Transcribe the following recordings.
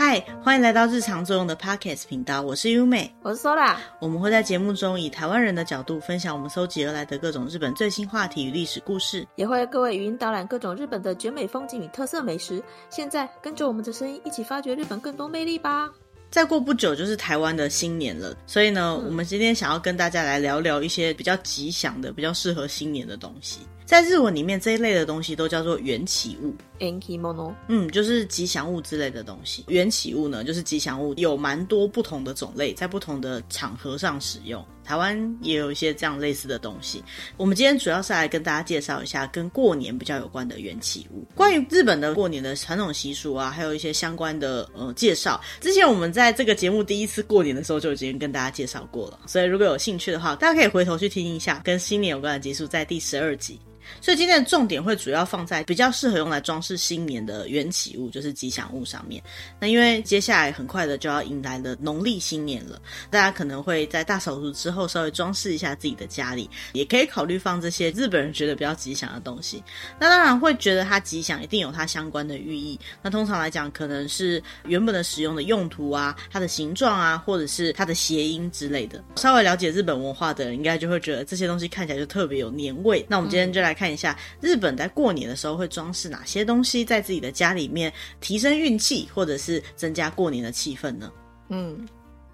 嗨，欢迎来到日常作用的 Podcast 频道，我是优美，我是 Sola。我们会在节目中以台湾人的角度分享我们搜集而来的各种日本最新话题与历史故事，也会各位语音导览各种日本的绝美风景与特色美食。现在跟着我们的声音一起发掘日本更多魅力吧！再过不久就是台湾的新年了，所以呢，嗯、我们今天想要跟大家来聊聊一些比较吉祥的、比较适合新年的东西。在日文里面，这一类的东西都叫做缘起物。嗯，就是吉祥物之类的东西。缘起物呢，就是吉祥物，有蛮多不同的种类，在不同的场合上使用。台湾也有一些这样类似的东西。我们今天主要是来跟大家介绍一下跟过年比较有关的缘起物。关于日本的过年的传统习俗啊，还有一些相关的呃介绍。之前我们在这个节目第一次过年的时候就已经跟大家介绍过了，所以如果有兴趣的话，大家可以回头去听一下跟新年有关的集数，在第十二集。所以今天的重点会主要放在比较适合用来装饰新年的缘起物，就是吉祥物上面。那因为接下来很快的就要迎来了农历新年了，大家可能会在大扫除之后稍微装饰一下自己的家里，也可以考虑放这些日本人觉得比较吉祥的东西。那当然会觉得它吉祥，一定有它相关的寓意。那通常来讲，可能是原本的使用的用途啊，它的形状啊，或者是它的谐音之类的。稍微了解日本文化的人，应该就会觉得这些东西看起来就特别有年味。那我们今天就来。看一下日本在过年的时候会装饰哪些东西在自己的家里面，提升运气或者是增加过年的气氛呢？嗯，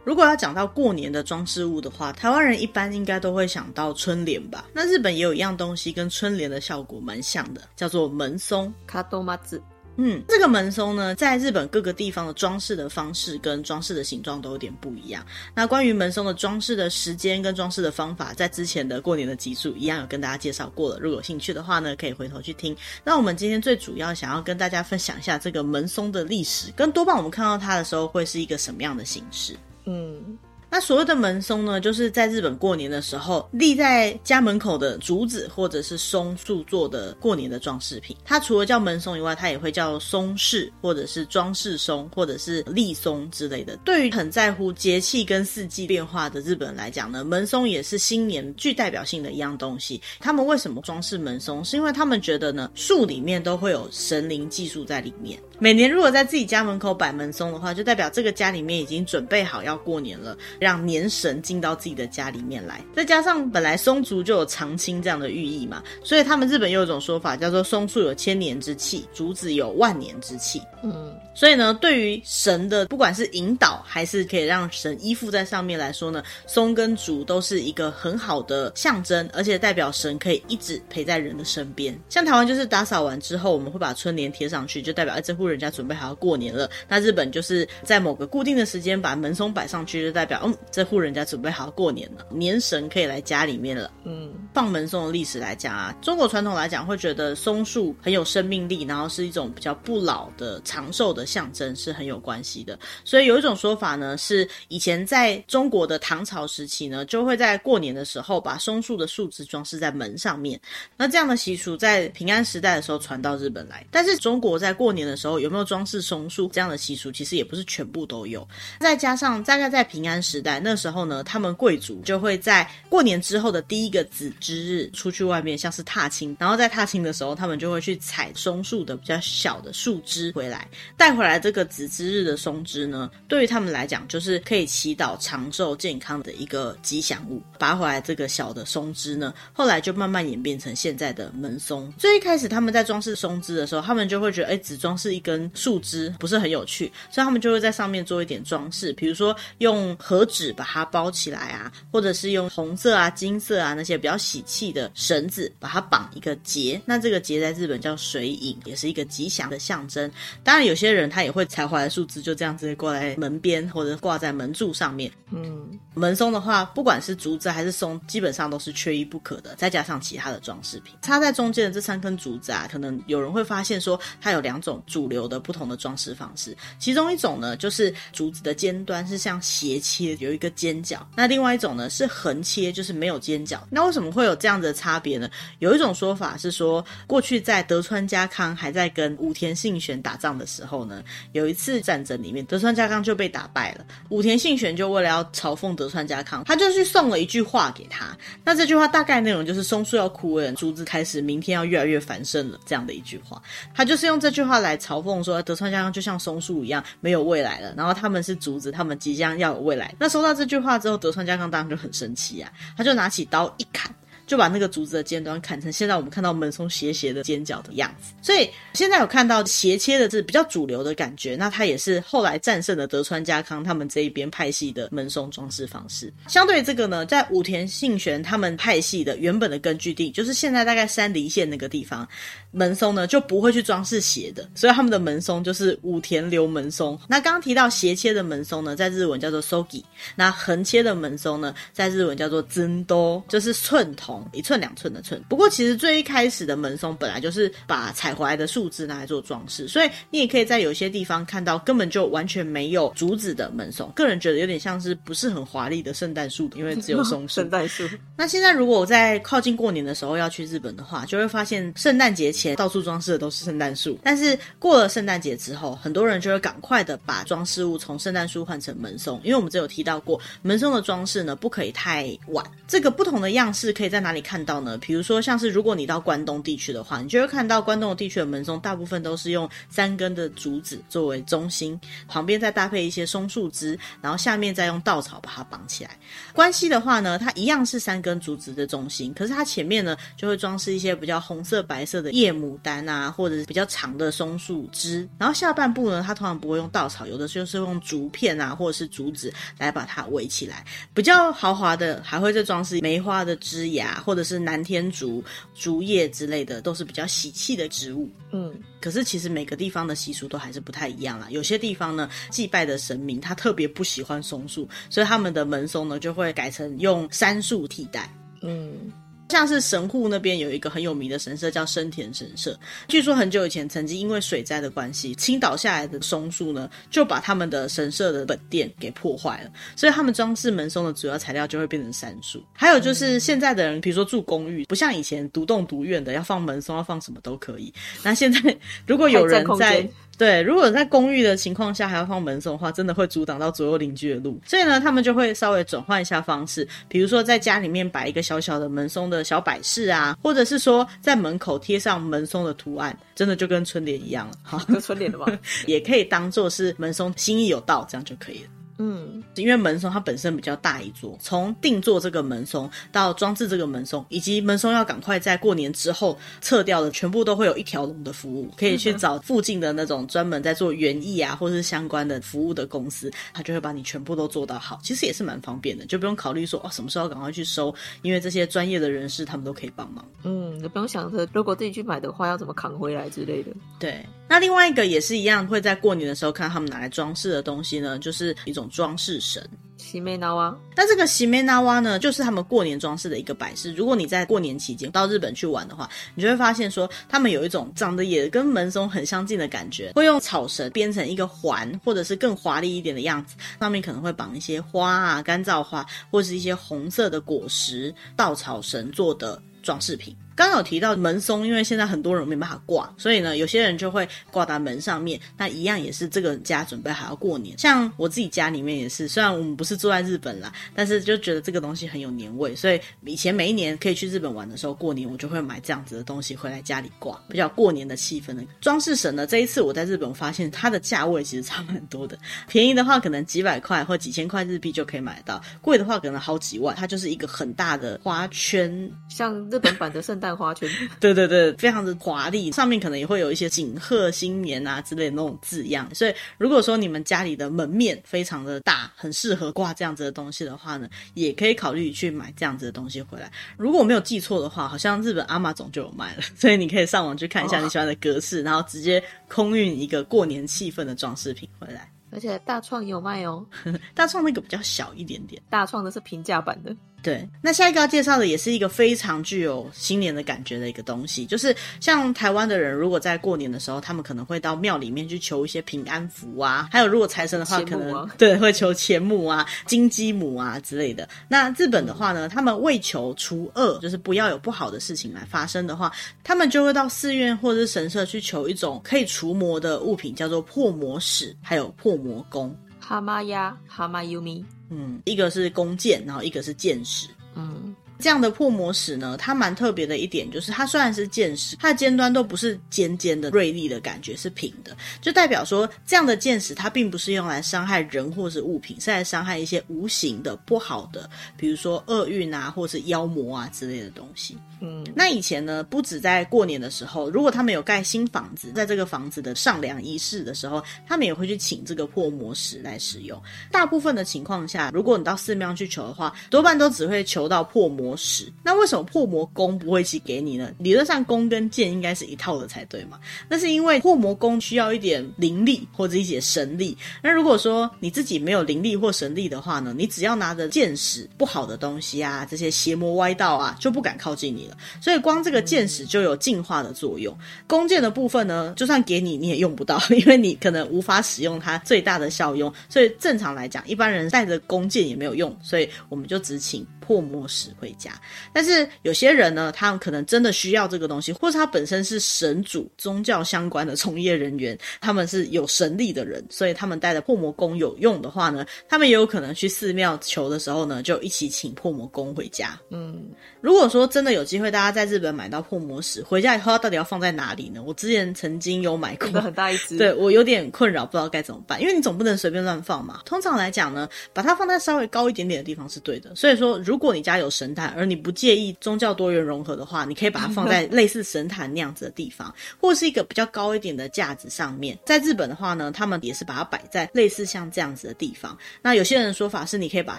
如果要讲到过年的装饰物的话，台湾人一般应该都会想到春联吧？那日本也有一样东西跟春联的效果蛮像的，叫做门松。卡多马子。嗯，这个门松呢，在日本各个地方的装饰的方式跟装饰的形状都有点不一样。那关于门松的装饰的时间跟装饰的方法，在之前的过年的集数一样有跟大家介绍过了。如果有兴趣的话呢，可以回头去听。那我们今天最主要想要跟大家分享一下这个门松的历史，跟多半我们看到它的时候会是一个什么样的形式。嗯。那所谓的门松呢，就是在日本过年的时候立在家门口的竹子或者是松树做的过年的装饰品。它除了叫门松以外，它也会叫松饰，或者是装饰松，或者是立松之类的。对于很在乎节气跟四季变化的日本人来讲呢，门松也是新年具代表性的一样东西。他们为什么装饰门松？是因为他们觉得呢，树里面都会有神灵寄宿在里面。每年如果在自己家门口摆门松的话，就代表这个家里面已经准备好要过年了。让年神进到自己的家里面来，再加上本来松竹就有长青这样的寓意嘛，所以他们日本又有一种说法叫做松树有千年之气，竹子有万年之气。嗯，所以呢，对于神的不管是引导还是可以让神依附在上面来说呢，松跟竹都是一个很好的象征，而且代表神可以一直陪在人的身边。像台湾就是打扫完之后，我们会把春联贴上去，就代表哎，这户人家准备好要过年了。那日本就是在某个固定的时间把门松摆上去，就代表嗯。这户人家准备好过年了，年神可以来家里面了。嗯，放门松的历史来讲啊，中国传统来讲会觉得松树很有生命力，然后是一种比较不老的长寿的象征，是很有关系的。所以有一种说法呢，是以前在中国的唐朝时期呢，就会在过年的时候把松树的树枝装饰在门上面。那这样的习俗在平安时代的时候传到日本来，但是中国在过年的时候有没有装饰松树这样的习俗，其实也不是全部都有。再加上大概在平安时时代。那时候呢，他们贵族就会在过年之后的第一个子之日出去外面，像是踏青。然后在踏青的时候，他们就会去采松树的比较小的树枝回来，带回来这个子之日的松枝呢，对于他们来讲就是可以祈祷长寿健康的一个吉祥物。拔回来这个小的松枝呢，后来就慢慢演变成现在的门松。最一开始他们在装饰松枝的时候，他们就会觉得，哎，只装饰一根树枝不是很有趣，所以他们就会在上面做一点装饰，比如说用和纸。把它包起来啊，或者是用红色啊、金色啊那些比较喜气的绳子把它绑一个结。那这个结在日本叫水影，也是一个吉祥的象征。当然，有些人他也会采回来树枝就这样直接挂在门边，或者挂在门柱上面。嗯，门松的话，不管是竹子还是松，基本上都是缺一不可的。再加上其他的装饰品，插在中间的这三根竹子啊，可能有人会发现说，它有两种主流的不同的装饰方式。其中一种呢，就是竹子的尖端是像斜切，有一个尖角，那另外一种呢是横切，就是没有尖角。那为什么会有这样的差别呢？有一种说法是说，过去在德川家康还在跟武田信玄打仗的时候呢，有一次战争里面，德川家康就被打败了。武田信玄就为了要嘲讽德川家康，他就去送了一句话给他。那这句话大概内容就是“松树要枯萎了，竹子开始明天要越来越繁盛了”这样的一句话。他就是用这句话来嘲讽说德川家康就像松树一样没有未来了，然后他们是竹子，他们即将要有未来。那收到这句话之后，德川家康当然就很生气啊，他就拿起刀一砍。就把那个竹子的尖端砍成现在我们看到门松斜斜的尖角的样子，所以现在有看到斜切的是比较主流的感觉，那它也是后来战胜了德川家康他们这一边派系的门松装饰方式。相对这个呢，在武田信玄他们派系的原本的根据地，就是现在大概山梨县那个地方，门松呢就不会去装饰斜的，所以他们的门松就是武田流门松。那刚刚提到斜切的门松呢，在日文叫做 sogi，那横切的门松呢，在日文叫做 zendo，就是寸铜。一寸两寸的寸，不过其实最一开始的门松本来就是把采回来的树枝拿来做装饰，所以你也可以在有些地方看到根本就完全没有竹子的门松。个人觉得有点像是不是很华丽的圣诞树，因为只有松。圣诞树。那现在如果我在靠近过年的时候要去日本的话，就会发现圣诞节前到处装饰的都是圣诞树，但是过了圣诞节之后，很多人就会赶快的把装饰物从圣诞树换成门松，因为我们这有提到过，门松的装饰呢不可以太晚。这个不同的样式可以在哪里看到呢？比如说，像是如果你到关东地区的话，你就会看到关东地区的门松大部分都是用三根的竹子作为中心，旁边再搭配一些松树枝，然后下面再用稻草把它绑起来。关西的话呢，它一样是三根竹子的中心，可是它前面呢就会装饰一些比较红色、白色的叶牡丹啊，或者是比较长的松树枝。然后下半部呢，它通常不会用稻草，有的就是用竹片啊，或者是竹子来把它围起来。比较豪华的还会再装饰梅花的枝芽，或者是南天竹、竹叶之类的，都是比较喜气的植物。嗯，可是其实每个地方的习俗都还是不太一样啦。有些地方呢，祭拜的神明他特别不喜欢松树，所以他们的门松呢就会改成用杉树替代。嗯。像是神户那边有一个很有名的神社叫生田神社，据说很久以前曾经因为水灾的关系，倾倒下来的松树呢，就把他们的神社的本殿给破坏了，所以他们装饰门松的主要材料就会变成杉树。还有就是现在的人，比如说住公寓，不像以前独栋独院的要放门松，要放什么都可以。那现在如果有人在。对，如果在公寓的情况下还要放门松的话，真的会阻挡到左右邻居的路。所以呢，他们就会稍微转换一下方式，比如说在家里面摆一个小小的门松的小摆饰啊，或者是说在门口贴上门松的图案，真的就跟春联一样了。好，跟春联的吧，也可以当做是门松心意有到，这样就可以了。嗯，因为门松它本身比较大一座，从定做这个门松到装置这个门松，以及门松要赶快在过年之后撤掉的，全部都会有一条龙的服务，可以去找附近的那种专门在做园艺啊，或者是相关的服务的公司，他就会把你全部都做到好。其实也是蛮方便的，就不用考虑说哦什么时候赶快去收，因为这些专业的人士他们都可以帮忙。嗯，也不用想着如果自己去买的话要怎么扛回来之类的。对，那另外一个也是一样，会在过年的时候看他们拿来装饰的东西呢，就是一种。装饰神，喜美縄哇。那这个喜美縄哇呢，就是他们过年装饰的一个摆饰。如果你在过年期间到日本去玩的话，你就会发现说，他们有一种长得也跟门松很相近的感觉，会用草绳编成一个环，或者是更华丽一点的样子，上面可能会绑一些花啊、干燥花，或是一些红色的果实、稻草绳做的装饰品。刚有提到门松，因为现在很多人没办法挂，所以呢，有些人就会挂在门上面。那一样也是这个家准备还要过年。像我自己家里面也是，虽然我们不是住在日本啦，但是就觉得这个东西很有年味，所以以前每一年可以去日本玩的时候，过年我就会买这样子的东西回来家里挂，比较过年的气氛的装饰绳呢。这一次我在日本发现它的价位其实差蛮多的，便宜的话可能几百块或几千块日币就可以买到，贵的话可能好几万。它就是一个很大的花圈，像日本版的圣诞。蛋花圈，对 对对，非常的华丽，上面可能也会有一些锦贺新年啊之类的那种字样。所以，如果说你们家里的门面非常的大，很适合挂这样子的东西的话呢，也可以考虑去买这样子的东西回来。如果我没有记错的话，好像日本阿玛总就有卖了，所以你可以上网去看一下你喜欢的格式，然后直接空运一个过年气氛的装饰品回来。而且大创有卖哦，大创那个比较小一点点，大创的是平价版的。对，那下一个要介绍的也是一个非常具有新年的感觉的一个东西，就是像台湾的人，如果在过年的时候，他们可能会到庙里面去求一些平安符啊，还有如果财神的话，可能对会求钱母啊、金鸡母啊之类的。那日本的话呢，他们为求除恶，就是不要有不好的事情来发生的话，他们就会到寺院或者是神社去求一种可以除魔的物品，叫做破魔使，还有破魔弓。哈玛亚，哈玛尤米。嗯，一个是弓箭，然后一个是箭矢。嗯，这样的破魔石呢，它蛮特别的一点就是，它虽然是剑石，它的尖端都不是尖尖的、锐利的感觉，是平的，就代表说这样的剑石它并不是用来伤害人或是物品，是来伤害一些无形的不好的，比如说厄运啊，或是妖魔啊之类的东西。嗯，那以前呢，不止在过年的时候，如果他们有盖新房子，在这个房子的上梁仪式的时候，他们也会去请这个破魔石来使用。大部分的情况下，如果你到寺庙去求的话，多半都只会求到破石。那为什么破魔弓不会一起给你呢？理论上弓跟箭应该是一套的才对嘛？那是因为破魔弓需要一点灵力或者一些神力。那如果说你自己没有灵力或神力的话呢，你只要拿着箭矢，不好的东西啊，这些邪魔歪道啊，就不敢靠近你了。所以光这个箭矢就有净化的作用。弓箭的部分呢，就算给你，你也用不到，因为你可能无法使用它最大的效用。所以正常来讲，一般人带着弓箭也没有用，所以我们就只请破魔石回家。但是有些人呢，他们可能真的需要这个东西，或是他本身是神主、宗教相关的从业人员，他们是有神力的人，所以他们带的破魔弓有用的话呢，他们也有可能去寺庙求的时候呢，就一起请破魔弓回家。嗯，如果说真的有机会，大家在日本买到破魔石回家以后，到底要放在哪里呢？我之前曾经有买过，很大一只，对，我有点困扰，不知道该怎么办，因为你总不能随便乱放嘛。通常来讲呢，把它放在稍微高一点点的地方是对的。所以说，如果你家有神坛，而你不介意宗教多元融合的话，你可以把它放在 类似神坛那样子的地方，或是一个比较高一点的架子上面。在日本的话呢，他们也是把它摆在类似像这样子的地方。那有些人的说法是，你可以把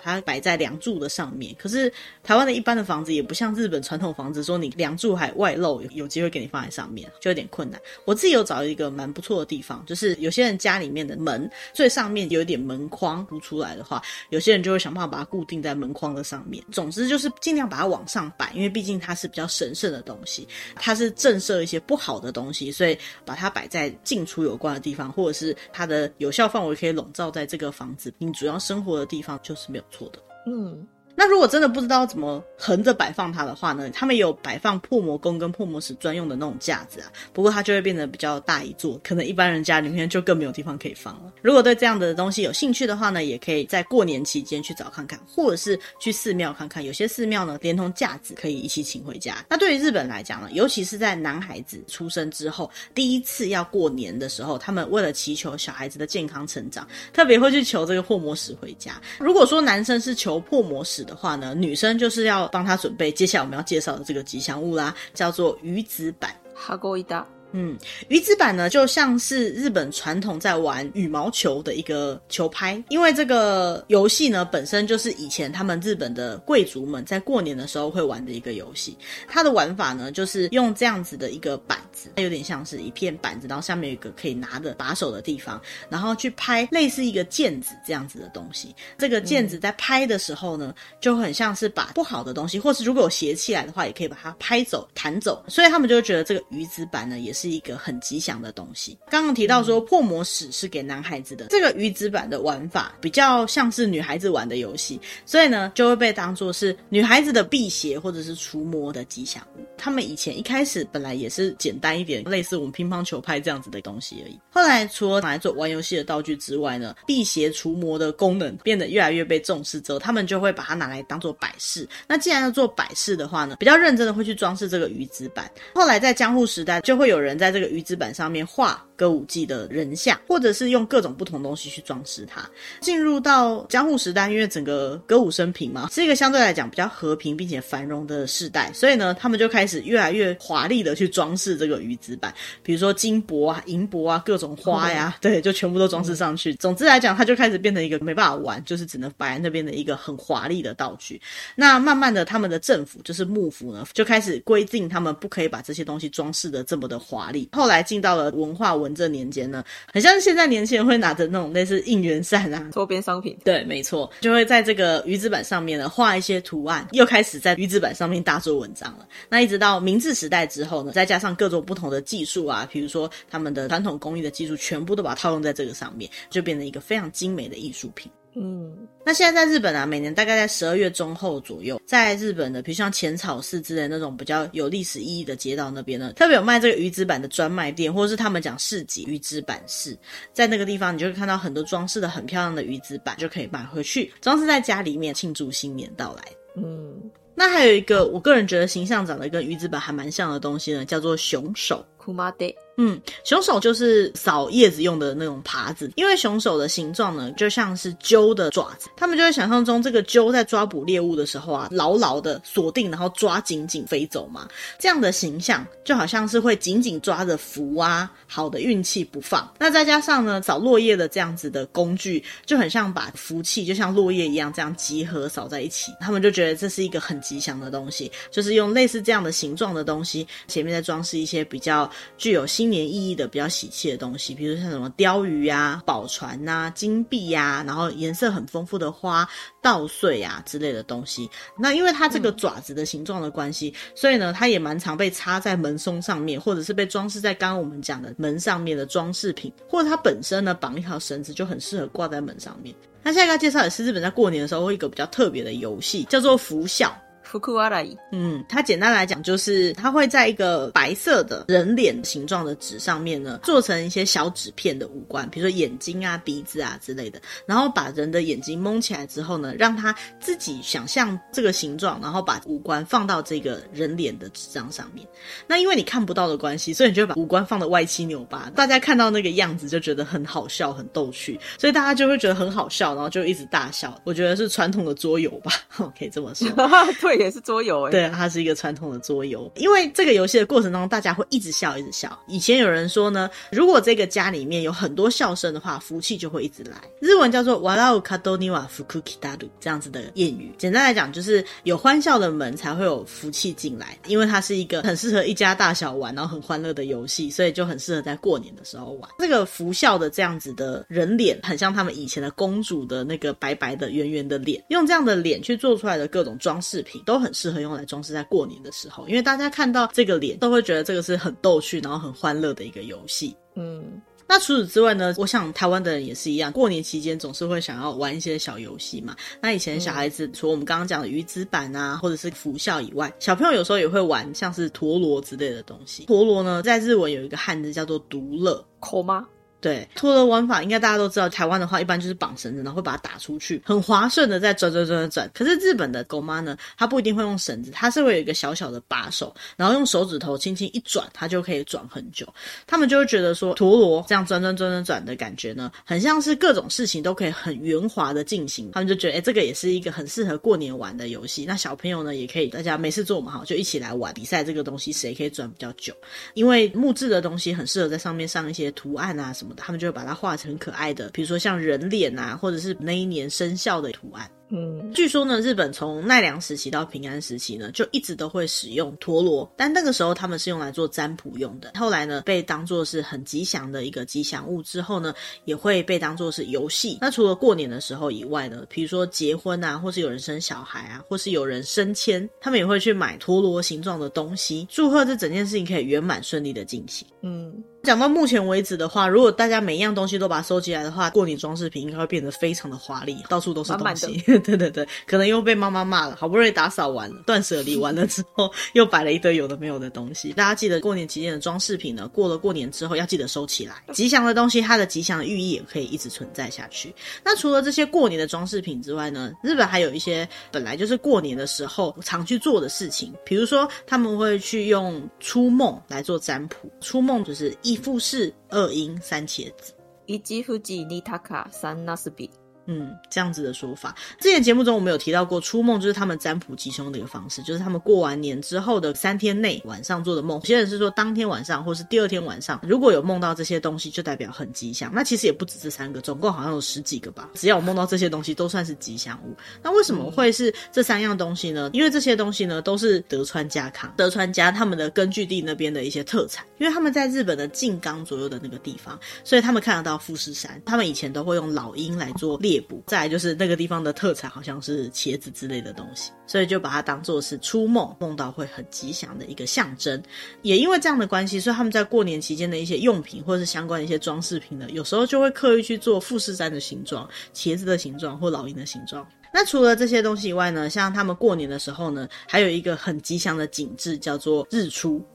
它摆在梁柱的上面。可是台湾的一般的房子也不像日本传统房子，说你梁柱还外露，有有机会给你放在上面，就有点困难。我自己有找一个蛮不错的地方，就是有些人家里面的门最上面有一点门框凸出来的话，有些人就会想办法把它固定在门框的上面。总之就是尽量把它往上摆，因为毕竟它是比较神圣的东西，它是震慑一些不好的东西，所以把它摆在进出有关的地方，或者是它的有效范围可以笼罩在这个房子，你主要生活的地方就是没有错的。嗯。那如果真的不知道怎么横着摆放它的话呢？他们有摆放破魔弓跟破魔石专用的那种架子啊，不过它就会变得比较大一座，可能一般人家里面就更没有地方可以放了。如果对这样的东西有兴趣的话呢，也可以在过年期间去找看看，或者是去寺庙看看。有些寺庙呢，连同架子可以一起请回家。那对于日本来讲呢，尤其是在男孩子出生之后第一次要过年的时候，他们为了祈求小孩子的健康成长，特别会去求这个破魔石回家。如果说男生是求破魔石的话呢，女生就是要帮他准备接下来我们要介绍的这个吉祥物啦，叫做鱼子板。哈勾伊达。嗯，鱼子板呢，就像是日本传统在玩羽毛球的一个球拍，因为这个游戏呢，本身就是以前他们日本的贵族们在过年的时候会玩的一个游戏。它的玩法呢，就是用这样子的一个板子，它有点像是一片板子，然后下面有一个可以拿的把手的地方，然后去拍类似一个毽子这样子的东西。这个毽子在拍的时候呢，就很像是把不好的东西，或是如果有邪气来的话，也可以把它拍走、弹走。所以他们就觉得这个鱼子板呢，也是。是一个很吉祥的东西。刚刚提到说破魔使是给男孩子的，这个鱼子板的玩法比较像是女孩子玩的游戏，所以呢就会被当做是女孩子的辟邪或者是除魔的吉祥物。他们以前一开始本来也是简单一点，类似我们乒乓球拍这样子的东西而已。后来除了拿来做玩游戏的道具之外呢，辟邪除魔的功能变得越来越被重视之后，他们就会把它拿来当做摆饰。那既然要做摆饰的话呢，比较认真的会去装饰这个鱼子板。后来在江户时代，就会有人人在这个鱼子板上面画。歌舞伎的人像，或者是用各种不同东西去装饰它。进入到江户时代，因为整个歌舞升平嘛，是一个相对来讲比较和平并且繁荣的时代，所以呢，他们就开始越来越华丽的去装饰这个鱼子板，比如说金箔啊、银箔啊、各种花呀，对，就全部都装饰上去。总之来讲，它就开始变成一个没办法玩，就是只能摆在那边的一个很华丽的道具。那慢慢的，他们的政府就是幕府呢，就开始规定他们不可以把这些东西装饰的这么的华丽。后来进到了文化文正年间呢，很像现在年轻人会拿着那种类似应援扇啊，周边商品。对，没错，就会在这个鱼子板上面呢画一些图案，又开始在鱼子板上面大做文章了。那一直到明治时代之后呢，再加上各种不同的技术啊，比如说他们的传统工艺的技术，全部都把它套用在这个上面，就变成一个非常精美的艺术品。嗯，那现在在日本啊，每年大概在十二月中后左右，在日本的，比如像浅草寺之类那种比较有历史意义的街道那边呢，特别有卖这个鱼子板的专卖店，或者是他们讲市集鱼子板市，在那个地方你就会看到很多装饰的很漂亮的鱼子板，就可以买回去装饰在家里面庆祝新年到来。嗯。那还有一个我个人觉得形象长得跟鱼子板还蛮像的东西呢，叫做熊手。嗯，熊手就是扫叶子用的那种耙子，因为熊手的形状呢，就像是鸠的爪子，他们就会想象中这个鸠在抓捕猎物的时候啊，牢牢的锁定，然后抓紧紧飞走嘛，这样的形象就好像是会紧紧抓着福啊，好的运气不放。那再加上呢，扫落叶的这样子的工具，就很像把福气就像落叶一样这样集合扫在一起，他们就觉得这是一个很吉祥的东西，就是用类似这样的形状的东西，前面再装饰一些比较具有新年意义的比较喜气的东西，比如像什么鯛鱼啊、宝船呐、金币呀、然后颜色很丰富的花、稻穗啊之类的东西。那因为它这个爪子的形状的关系，所以呢，它也蛮常被插在门松上面，或者是被装饰在刚刚我们讲的门上面的装饰品，或者它本身呢绑一条绳子就很适合挂在门上面。那下一个要介绍的是日本在过年的时候会一个比较特别的游戏，叫做拂笑。嗯，它简单来讲就是，它会在一个白色的人脸形状的纸上面呢，做成一些小纸片的五官，比如说眼睛啊、鼻子啊之类的，然后把人的眼睛蒙起来之后呢，让他自己想象这个形状，然后把五官放到这个人脸的纸张上面。那因为你看不到的关系，所以你就把五官放的歪七扭八，大家看到那个样子就觉得很好笑、很逗趣，所以大家就会觉得很好笑，然后就一直大笑。我觉得是传统的桌游吧，可以这么说。对。也是桌游哎，对，它是一个传统的桌游。因为这个游戏的过程当中，大家会一直笑，一直笑。以前有人说呢，如果这个家里面有很多笑声的话，福气就会一直来。日文叫做“笑う门には福来る”这样子的谚语。简单来讲，就是有欢笑的门才会有福气进来。因为它是一个很适合一家大小玩，然后很欢乐的游戏，所以就很适合在过年的时候玩。这个拂笑的这样子的人脸，很像他们以前的公主的那个白白的圆圆的脸，用这样的脸去做出来的各种装饰品 都。很适合用来装饰在过年的时候，因为大家看到这个脸都会觉得这个是很逗趣，然后很欢乐的一个游戏。嗯，那除此之外呢，我想台湾的人也是一样，过年期间总是会想要玩一些小游戏嘛。那以前小孩子，除了我们刚刚讲的鱼子板啊，或者是拂笑以外，小朋友有时候也会玩像是陀螺之类的东西。陀螺呢，在日文有一个汉字叫做独乐，口吗？对，陀螺玩法应该大家都知道。台湾的话，一般就是绑绳子，然后会把它打出去，很滑顺的在转转转转转。可是日本的狗妈呢，它不一定会用绳子，它是会有一个小小的把手，然后用手指头轻轻一转，它就可以转很久。他们就会觉得说，陀螺这样转转转转转的感觉呢，很像是各种事情都可以很圆滑的进行。他们就觉得，哎，这个也是一个很适合过年玩的游戏。那小朋友呢，也可以大家没事做嘛，好，就一起来玩比赛这个东西，谁可以转比较久？因为木质的东西很适合在上面上一些图案啊什么的，他们就会把它画。成可爱的，比如说像人脸啊，或者是那一年生肖的图案。嗯，据说呢，日本从奈良时期到平安时期呢，就一直都会使用陀螺，但那个时候他们是用来做占卜用的。后来呢，被当做是很吉祥的一个吉祥物之后呢，也会被当做是游戏。那除了过年的时候以外呢，比如说结婚啊，或是有人生小孩啊，或是有人升迁，他们也会去买陀螺形状的东西，祝贺这整件事情可以圆满顺利的进行。嗯。讲到目前为止的话，如果大家每一样东西都把它收集来的话，过年装饰品应该会变得非常的华丽，到处都是东西。满满 对对对，可能又被妈妈骂了。好不容易打扫完了，断舍离完了之后，又摆了一堆有的没有的东西。大家记得过年期间的装饰品呢，过了过年之后要记得收起来。吉祥的东西，它的吉祥的寓意也可以一直存在下去。那除了这些过年的装饰品之外呢，日本还有一些本来就是过年的时候常去做的事情，比如说他们会去用初梦来做占卜。初梦就是富士二英三茄子，一吉富吉尼塔卡三纳斯比。嗯，这样子的说法。之前节目中我们有提到过，初梦就是他们占卜吉凶的一个方式，就是他们过完年之后的三天内晚上做的梦。有些人是说当天晚上，或是第二天晚上，如果有梦到这些东西，就代表很吉祥。那其实也不止这三个，总共好像有十几个吧。只要我梦到这些东西，都算是吉祥物。那为什么会是这三样东西呢？因为这些东西呢，都是德川家康、德川家他们的根据地那边的一些特产。因为他们在日本的静冈左右的那个地方，所以他们看得到富士山。他们以前都会用老鹰来做猎再来就是那个地方的特产，好像是茄子之类的东西，所以就把它当做是初梦梦到会很吉祥的一个象征。也因为这样的关系，所以他们在过年期间的一些用品或者是相关的一些装饰品呢，有时候就会刻意去做富士山的形状、茄子的形状或老鹰的形状。那除了这些东西以外呢，像他们过年的时候呢，还有一个很吉祥的景致叫做日出。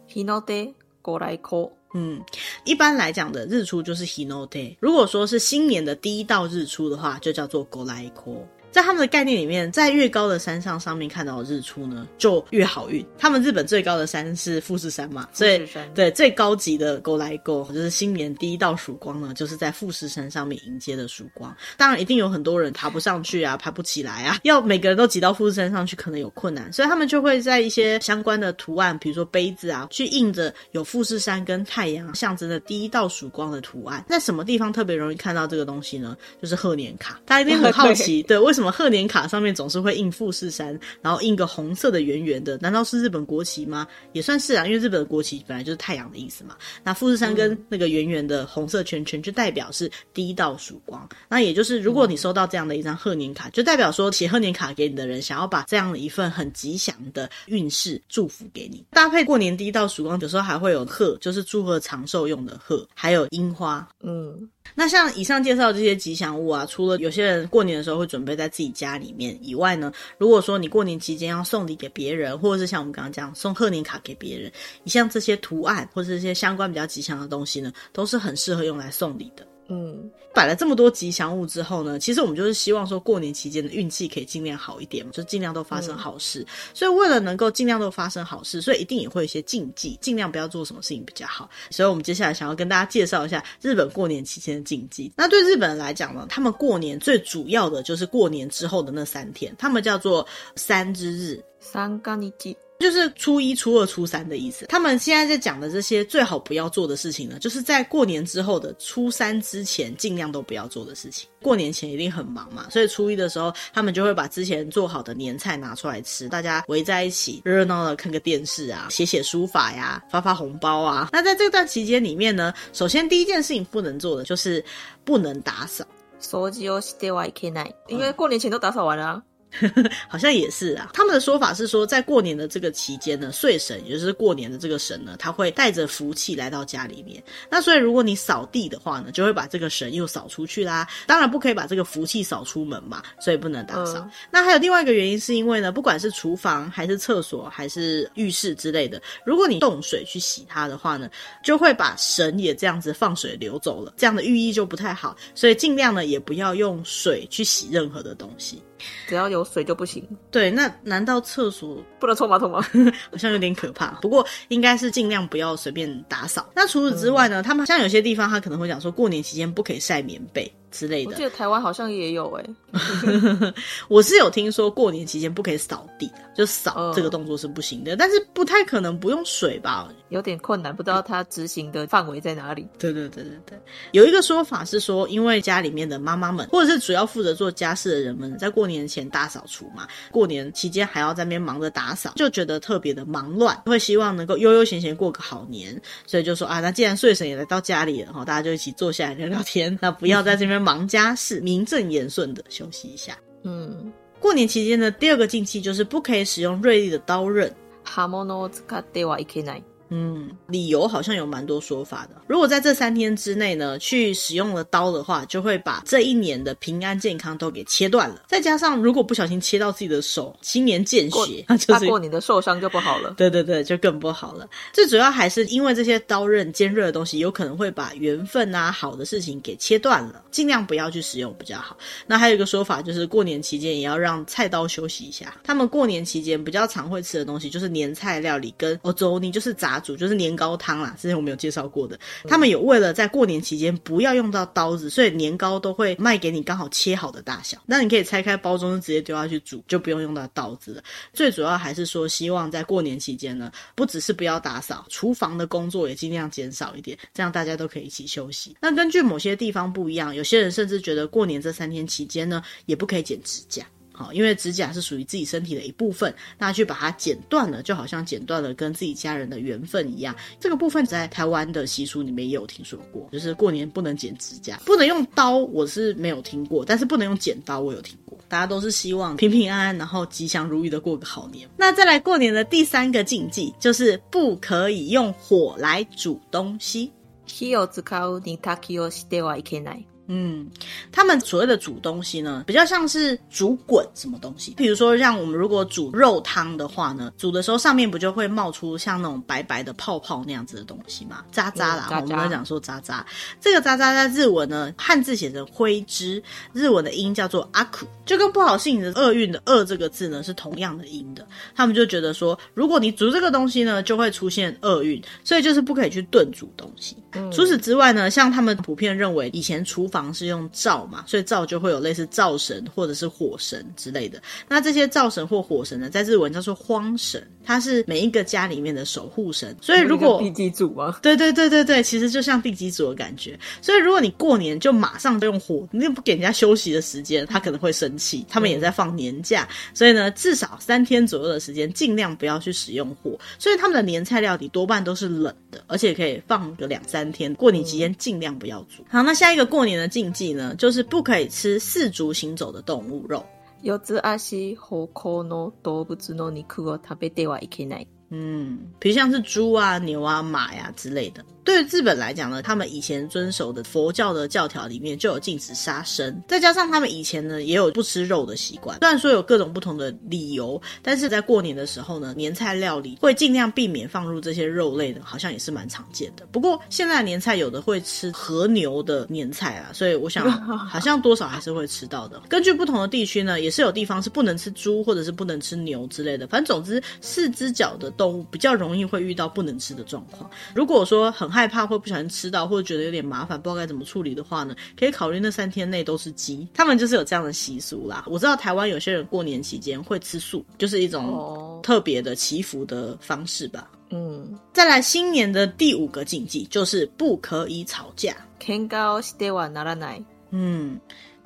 嗯，一般来讲的日出就是 Hinote。如果说是新年的第一道日出的话，就叫做 Golaiko。在他们的概念里面，在越高的山上上面看到的日出呢，就越好运。他们日本最高的山是富士山嘛，所以对最高级的狗来狗就是新年第一道曙光呢，就是在富士山上面迎接的曙光。当然，一定有很多人爬不上去啊，爬不起来啊，要每个人都挤到富士山上去，可能有困难，所以他们就会在一些相关的图案，比如说杯子啊，去印着有富士山跟太阳象征的第一道曙光的图案。在什么地方特别容易看到这个东西呢？就是贺年卡。大家一定很好奇，对，为什么？什么贺年卡上面总是会印富士山，然后印个红色的圆圆的，难道是日本国旗吗？也算是啊，因为日本的国旗本来就是太阳的意思嘛。那富士山跟那个圆圆的红色圈圈，就代表是第一道曙光。那也就是，如果你收到这样的一张贺年卡，就代表说写贺年卡给你的人想要把这样的一份很吉祥的运势祝福给你。搭配过年第一道曙光，有时候还会有贺，就是祝贺长寿用的贺，还有樱花，嗯。那像以上介绍这些吉祥物啊，除了有些人过年的时候会准备在自己家里面以外呢，如果说你过年期间要送礼给别人，或者是像我们刚刚讲送贺年卡给别人，你像这些图案或者一些相关比较吉祥的东西呢，都是很适合用来送礼的。嗯，摆了这么多吉祥物之后呢，其实我们就是希望说过年期间的运气可以尽量好一点嘛，就尽量都发生好事。嗯、所以为了能够尽量都发生好事，所以一定也会有一些禁忌，尽量不要做什么事情比较好。所以我们接下来想要跟大家介绍一下日本过年期间的禁忌。那对日本人来讲呢，他们过年最主要的就是过年之后的那三天，他们叫做三之日，三が日。就是初一、初二、初三的意思。他们现在在讲的这些最好不要做的事情呢，就是在过年之后的初三之前，尽量都不要做的事情。过年前一定很忙嘛，所以初一的时候，他们就会把之前做好的年菜拿出来吃，大家围在一起，热闹的看个电视啊，写写书法呀，发发红包啊。那在这段期间里面呢，首先第一件事情不能做的就是不能打扫。扫除をしてはいけない，因为过年前都打扫完了啊。 好像也是啊，他们的说法是说，在过年的这个期间呢，岁神也就是过年的这个神呢，他会带着福气来到家里面。那所以如果你扫地的话呢，就会把这个神又扫出去啦。当然不可以把这个福气扫出门嘛，所以不能打扫。嗯、那还有另外一个原因，是因为呢，不管是厨房还是厕所还是浴室之类的，如果你动水去洗它的话呢，就会把神也这样子放水流走了，这样的寓意就不太好。所以尽量呢，也不要用水去洗任何的东西。只要有水就不行。对，那难道厕所不能冲马桶吗？好像有点可怕。不过应该是尽量不要随便打扫。那除此之外呢？嗯、他们像有些地方，他可能会讲说，过年期间不可以晒棉被。之类的，我记得台湾好像也有哎、欸，我是有听说过年期间不可以扫地，就扫这个动作是不行的，呃、但是不太可能不用水吧？有点困难，不知道它执行的范围在哪里。对对对对对，有一个说法是说，因为家里面的妈妈们或者是主要负责做家事的人们，在过年前大扫除嘛，过年期间还要在那边忙着打扫，就觉得特别的忙乱，会希望能够悠悠闲闲过个好年，所以就说啊，那既然睡神也来到家里了哈，大家就一起坐下来聊聊天，那不要在这边。忙家事，名正言顺的休息一下。嗯，过年期间的第二个禁忌就是不可以使用锐利的刀刃。嗯，理由好像有蛮多说法的。如果在这三天之内呢，去使用了刀的话，就会把这一年的平安健康都给切断了。再加上如果不小心切到自己的手，新年见血，那过、就是、过年的受伤就不好了。对对对，就更不好了。最主要还是因为这些刀刃尖锐的东西，有可能会把缘分啊好的事情给切断了，尽量不要去使用比较好。那还有一个说法就是，过年期间也要让菜刀休息一下。他们过年期间比较常会吃的东西就是年菜料理跟欧洲，你，就是杂。煮就是年糕汤啦，之前我们有介绍过的。他们有为了在过年期间不要用到刀子，所以年糕都会卖给你刚好切好的大小。那你可以拆开包装，就直接丢下去煮，就不用用到刀子了。最主要还是说，希望在过年期间呢，不只是不要打扫，厨房的工作也尽量减少一点，这样大家都可以一起休息。那根据某些地方不一样，有些人甚至觉得过年这三天期间呢，也不可以剪指甲。因为指甲是属于自己身体的一部分，那去把它剪断了，就好像剪断了跟自己家人的缘分一样。这个部分在台湾的习俗里面也有听说过，就是过年不能剪指甲，不能用刀，我是没有听过，但是不能用剪刀，我有听过。大家都是希望平平安安，然后吉祥如意的过个好年。那再来过年的第三个禁忌，就是不可以用火来煮东西。火を使う煮炊きをしてはいけない。 嗯，他们所谓的煮东西呢，比较像是煮滚什么东西。比如说，像我们如果煮肉汤的话呢，煮的时候上面不就会冒出像那种白白的泡泡那样子的东西吗？渣渣啦，我们讲说渣渣。这个渣渣在日文呢，汉字写成灰汁，日文的音叫做阿苦，就跟不好心你的厄运的厄这个字呢是同样的音的。他们就觉得说，如果你煮这个东西呢，就会出现厄运，所以就是不可以去炖煮东西。嗯、除此之外呢，像他们普遍认为，以前厨房是用灶嘛，所以灶就会有类似灶神或者是火神之类的。那这些灶神或火神呢，在日文叫做荒神，它是每一个家里面的守护神。所以如果地基主吗？对对对对对，其实就像地基主的感觉。所以如果你过年就马上就用火，你又不给人家休息的时间，他可能会生气。他们也在放年假，嗯、所以呢，至少三天左右的时间，尽量不要去使用火。所以他们的年菜料理多半都是冷的，而且可以放个两三天。过年期间尽量不要煮。好，那下一个过年的禁忌呢，就是不可以吃四足行走的动物肉。四つ足歩行の动物の肉を食べてはいけない。嗯，比如像是猪啊、牛啊、马呀、啊、之类的。 对于日本来讲呢，他们以前遵守的佛教的教条里面就有禁止杀生，再加上他们以前呢也有不吃肉的习惯。虽然说有各种不同的理由，但是在过年的时候呢，年菜料理会尽量避免放入这些肉类的，好像也是蛮常见的。不过现在的年菜有的会吃和牛的年菜啊，所以我想 好像多少还是会吃到的。根据不同的地区呢，也是有地方是不能吃猪或者是不能吃牛之类的。反正总之，四只脚的动物比较容易会遇到不能吃的状况。如果说很害怕会不小心吃到，或者觉得有点麻烦，不知道该怎么处理的话呢，可以考虑那三天内都是鸡。他们就是有这样的习俗啦。我知道台湾有些人过年期间会吃素，就是一种特别的祈福的方式吧。嗯，再来新年的第五个禁忌就是不可以吵架。嗯。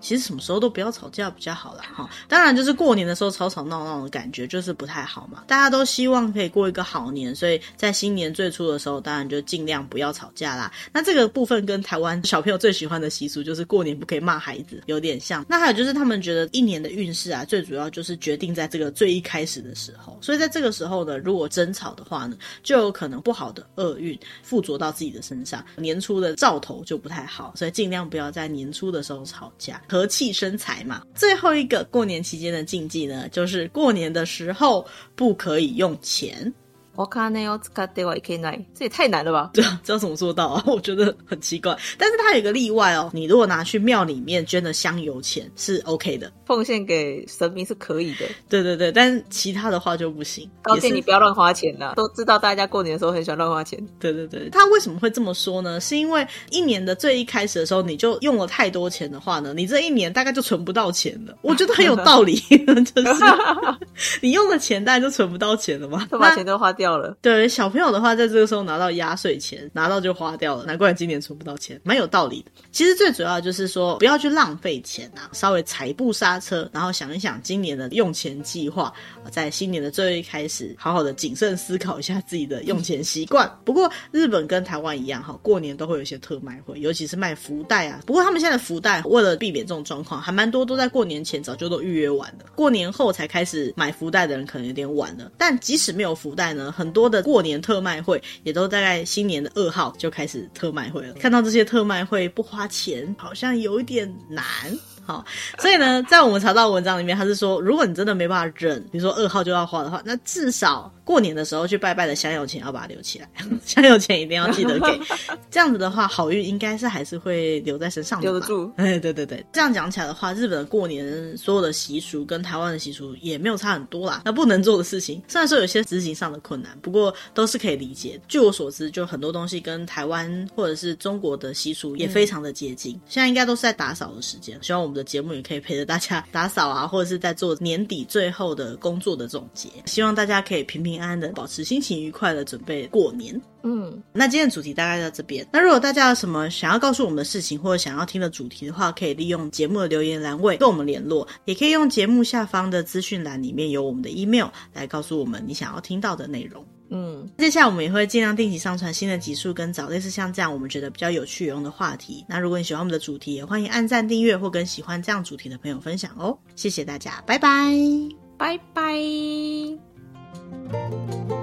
其实什么时候都不要吵架比较好啦。哈。当然，就是过年的时候吵吵闹闹的感觉就是不太好嘛。大家都希望可以过一个好年，所以在新年最初的时候，当然就尽量不要吵架啦。那这个部分跟台湾小朋友最喜欢的习俗就是过年不可以骂孩子有点像。那还有就是他们觉得一年的运势啊，最主要就是决定在这个最一开始的时候。所以在这个时候呢，如果争吵的话呢，就有可能不好的厄运附着到自己的身上。年初的兆头就不太好，所以尽量不要在年初的时候吵架。和气生财嘛。最后一个过年期间的禁忌呢，就是过年的时候不可以用钱。お金を使ってはいけない，这也太难了吧？对啊，这要怎么做到啊？我觉得很奇怪。但是它有一个例外哦，你如果拿去庙里面捐的香油钱是 OK 的，奉献给神明是可以的。对对对，但是其他的话就不行。告诫你不要乱花钱呐，都知道大家过年的时候很喜欢乱花钱。对对对，他为什么会这么说呢？是因为一年的最一开始的时候你就用了太多钱的话呢，你这一年大概就存不到钱了。我觉得很有道理，就是你用的钱大概就存不到钱了嘛，都把钱都花掉 掉了。对小朋友的话，在这个时候拿到压岁钱，拿到就花掉了，难怪今年存不到钱，蛮有道理的。其实最主要就是说，不要去浪费钱啊，稍微踩一步刹车，然后想一想今年的用钱计划，在新年的最一开始，好好的谨慎思考一下自己的用钱习惯。不过日本跟台湾一样，哈，过年都会有一些特卖会，尤其是卖福袋啊。不过他们现在福袋，为了避免这种状况，还蛮多都在过年前早就都预约完了，过年后才开始买福袋的人可能有点晚了。但即使没有福袋呢，很多的过年特卖会也都大概新年的二号就开始特卖会了。看到这些特卖会不花钱，好像有一点难。好，所以呢，在我们查到文章里面，他是说，如果你真的没办法忍，比如说二号就要花的话，那至少过年的时候去拜拜的香油钱要把它留起来，香油钱一定要记得给。这样子的话，好运应该是还是会留在身上的吧。留得住。哎，对对对，这样讲起来的话，日本的过年所有的习俗跟台湾的习俗也没有差很多啦。那不能做的事情，虽然说有些执行上的困难，不过都是可以理解。据我所知，就很多东西跟台湾或者是中国的习俗也非常的接近。嗯、现在应该都是在打扫的时间，希望我们。的节目也可以陪着大家打扫啊，或者是在做年底最后的工作的总结。希望大家可以平平安安的，保持心情愉快的准备过年。嗯，那今天的主题大概到这边。那如果大家有什么想要告诉我们的事情，或者想要听的主题的话，可以利用节目的留言栏位跟我们联络，也可以用节目下方的资讯栏里面有我们的 email 来告诉我们你想要听到的内容。嗯，接下来我们也会尽量定期上传新的集数，跟找类似像这样我们觉得比较有趣有用的话题。那如果你喜欢我们的主题，也欢迎按赞订阅或跟喜欢这样主题的朋友分享哦。谢谢大家，拜拜，拜拜。Música